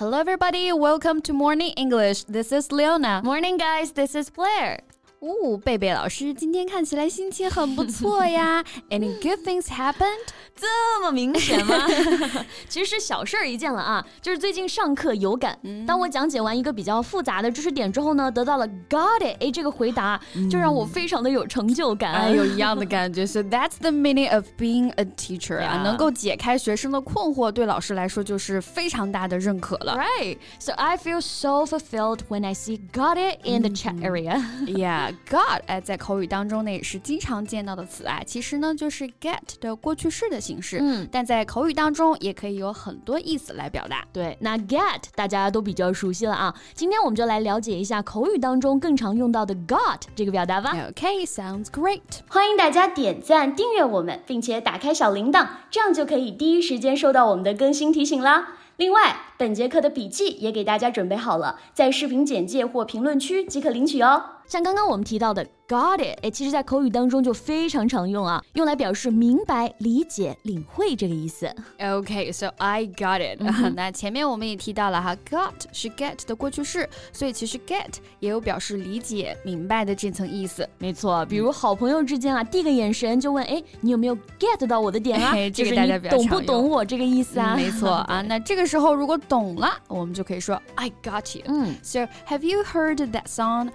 Hello, everybody. Welcome to Morning English. This is Leona. Morning, guys. This is Blair. 哦，贝贝老师今天看起来心情很不错呀。Any good things happened？这么明显吗？其实是小事儿一件了啊，就是最近上课有感。当我讲解完一个比较复杂的知识点之后呢，得到了 Got it，哎，这个回答就让我非常的有成就感。哎，有一样的感觉。So that's the meaning of being a teacher 啊，能够解开学生的困惑，对老师来说就是非常大的认可了。Right. So I feel so fulfilled when I see Got it in the chat area. Yeah. Got 哎，在口语当中呢也是经常见到的词啊，其实呢就是 get 的过去式的形式，嗯，但在口语当中也可以有很多意思来表达。对，那 get 大家都比较熟悉了啊，今天我们就来了解一下口语当中更常用到的 got 这个表达吧。OK，sounds great。欢迎大家点赞、订阅我们，并且打开小铃铛，这样就可以第一时间收到我们的更新提醒啦。另外，本节课的笔记也给大家准备好了，在视频简介或评论区即可领取哦。像刚刚我们提到的 got it，哎，其实在口语当中就非常常用啊，用来表示明白、理解、领会这个意思。OK，so I got it。那前面我们也提到了哈，got 是 get 的过去式，所以其实 get 也有表示理解、明白的这层意思。没错，比如好朋友之间啊，递个眼神就问，哎，你有没有 get 到我的点啊？这个大家比较懂不懂我这个意思啊？没错啊，那这个时候如果懂了，我们就可以说 I got you。嗯，So have you heard that song?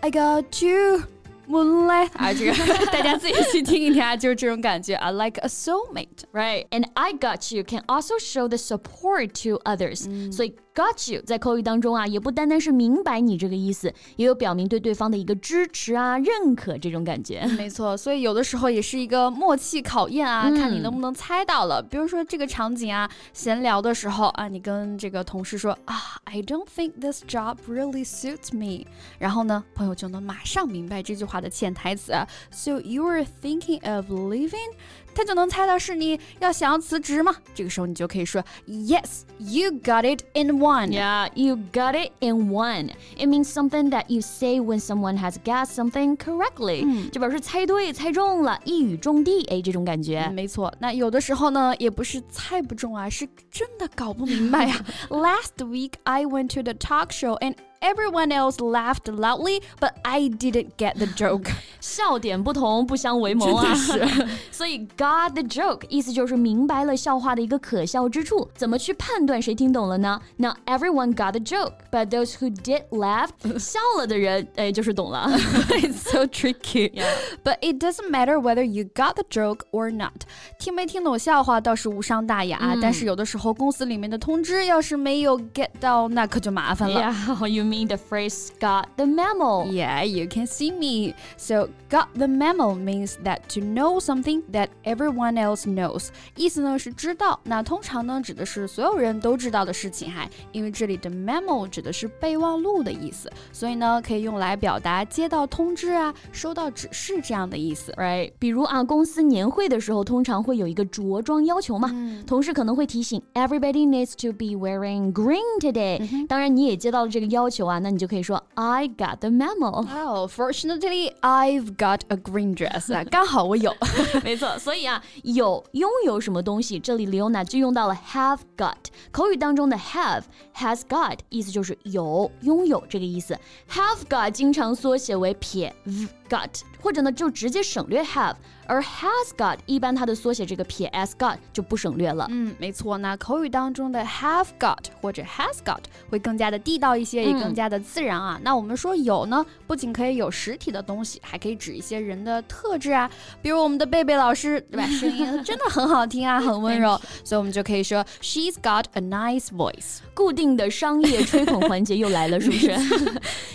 I got you. Moonlight 啊，这个 大家自己去听一听啊，就是这种感觉啊，like a soulmate, right? And I got you can also show the support to others. 所以 Got you，在口语当中啊，也不单单是明白你这个意思，也有表明对对方的一个支持啊、认可这种感觉。没错，所以有的时候也是一个默契考验啊，看你能不能猜到了。比如说这个场景啊，闲聊的时候啊，你跟这个同事说啊，I don't think this job really suits me。然后呢，朋友就能马上明白这句话 的潜台词啊。So you are thinking of leaving？ 他就能猜到是你要想要辞职吗？这个时候你就可以说，Yes, you got it in one. Yeah, you got it in one. It means something that you say when someone has guessed something correctly. 就表示猜对、猜中了，一语中的。哎，这种感觉。没错。那有的时候呢，也不是猜不中啊，是真的搞不明白呀。Last week I went to the talk show and Everyone else laughed loudly, but I didn't get the joke. 笑点不同，不相为谋啊！是，所以 got the joke 意思就是明白了笑话的一个可笑之处。怎么去判断谁听懂了呢？Now everyone got the joke, but those who did laugh 笑了的人，哎，就是懂了。It's so tricky. Yeah. But it doesn't matter whether you got the joke or not. 听没听懂笑话倒是无伤大雅，嗯、但是有的时候公司里面的通知要是没有 get 到，那可就麻烦了。Yeah, you mean the phrase got the memo. Yeah, you can see me. So, got the memo means that to know something that everyone else knows. 意思呢是知道，那通常呢指的是所有人都知道的事情哈。因为这里的 memo 指的是备忘录的意思，所以呢可以用来表达接到通知啊、收到指示这样的意思，right？比如啊，公司年会的时候通常会有一个着装要求嘛，嗯、同事可能会提醒 everybody needs to be wearing green today、嗯。当然你也接到了这个要求。啊，那你就可以说 I got the memo. Oh, fortunately, I've got a green dress. 啊，刚好我有。没错，所以啊，有拥有什么东西，这里 Leona 就用到了 have got。口语当中的 have has got 意思就是有、拥有这个意思。have got 经常缩写为撇 v got，或者呢就直接省略 have。而 has got 一般它的缩写这个撇 s got 就不省略了。嗯，没错。那口语当中的 have got 或者 has got 会更加的地道一些，也更加的自然啊。那我们说有呢，不仅可以有实体的东西，还可以指一些人的特质啊。比如我们的贝贝老师，对吧？声音真的很好听啊，很温柔，所以我们就可以说 she's got a nice voice。固定的商业吹捧环节又来了，是不是？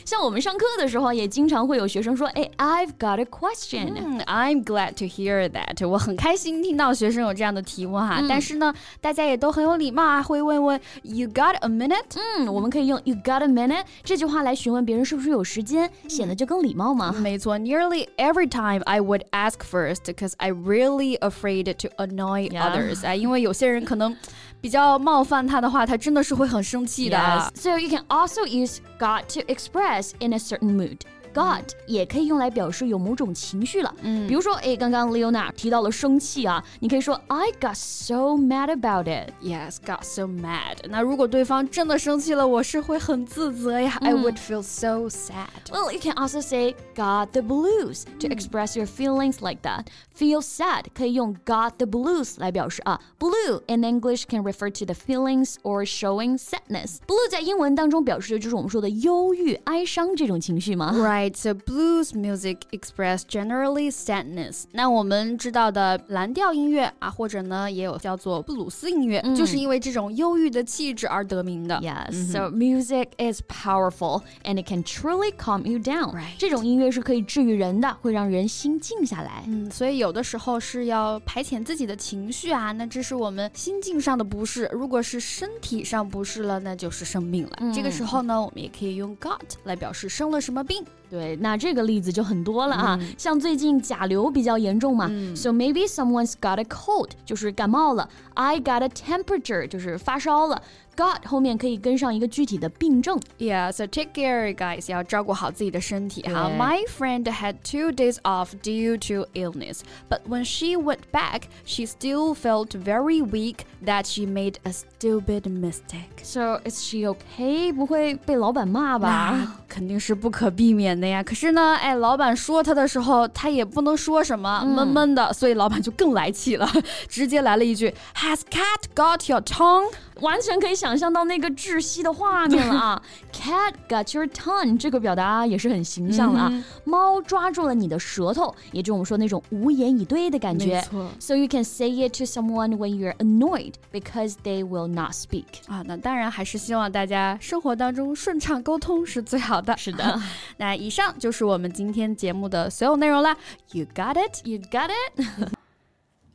像我们上课的时候，也经常会有学生说：“哎，I've got a question。” I'm glad to hear that，我很开心听到学生有这样的提问哈。但是呢，大家也都很有礼貌啊，会问问 You got a minute？嗯，我们可以用 You got a minute 这句话来询问别人是不是有时间，显得就更礼貌嘛。没错，Nearly every time I would ask first because I really afraid to annoy others 啊，因为有些人可能比较冒犯他的话，他真的是会很生气的。So you can also use got to express in a certain mood. got 也可以用来表示有某种情绪了。嗯，比如说，哎，刚刚 Leona 提到了生气啊，你可以说 I got so mad about it. Yes, got so mad. 那如果对方真的生气了，我是会很自责呀。I would feel so sad. Well, you can also say got the blues to express your feelings like that. Feel sad 可以用 got the blues 来表示啊。Blue in English can refer to the feelings or showing sadness. Blue 在英文当中表示的就是我们说的忧郁、哀伤这种情绪吗？ Right, So blues music express generally sadness. 那我们知道的蓝调音乐啊，或者呢也有叫做布鲁斯音乐，就是因为这种忧郁的气质而得名的。Yes, so music is powerful and it can truly calm you down. Right. 这种音乐是可以治愈人的，会让人心静下来。嗯，所以有的时候是要排遣自己的情绪啊，那这是我们心境上的不适。如果是身体上不适了，那就是生病了。这个时候呢，我们也可以用 got 来表示生了什么病。对，那这个例子就很多了啊，像最近甲流比较严重嘛、s o maybe someone's got a cold，就是感冒了；I got a temperature，就是发烧了。got 后面可以跟上一个具体的病症。 Yeah, so take care, guys. 要照顾好自己的身体哈。对 My friend had two days off due to illness, but when she went back, she still felt very weak that she made a stupid mistake. So is she okay？不会被老板骂吧？那肯定是不可避免的呀。可是呢，哎，老板说他的时候，他也不能说什么，闷闷的，所以老板就更来气了，直接来了一句：“Has cat got your tongue？” 完全可以想象到那个窒息的画面了啊！Cat got your tongue，这个表达也是很形象了啊。猫抓住了你的舌头，也就是我们说那种无言以对的感觉。So you can say it to someone when you're annoyed because they will not speak。啊，那当然还是希望大家生活当中顺畅沟通是最好的。是的，那以上就是我们今天节目的所有内容啦。You got it? You got it？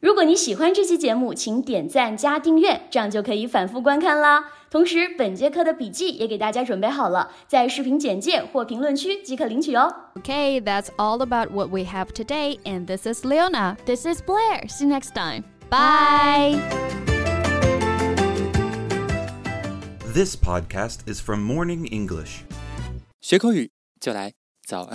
如果你喜欢这期节目，请点赞加订阅，这样就可以反复观看啦。同时，本节课的笔记也给大家准备好了，在视频简介或评论区即可领取哦。 Okay, that's all about what we have today, and this is Leona. This is Blair. See you next time. Bye. This podcast is from Morning English. 学口语就来早安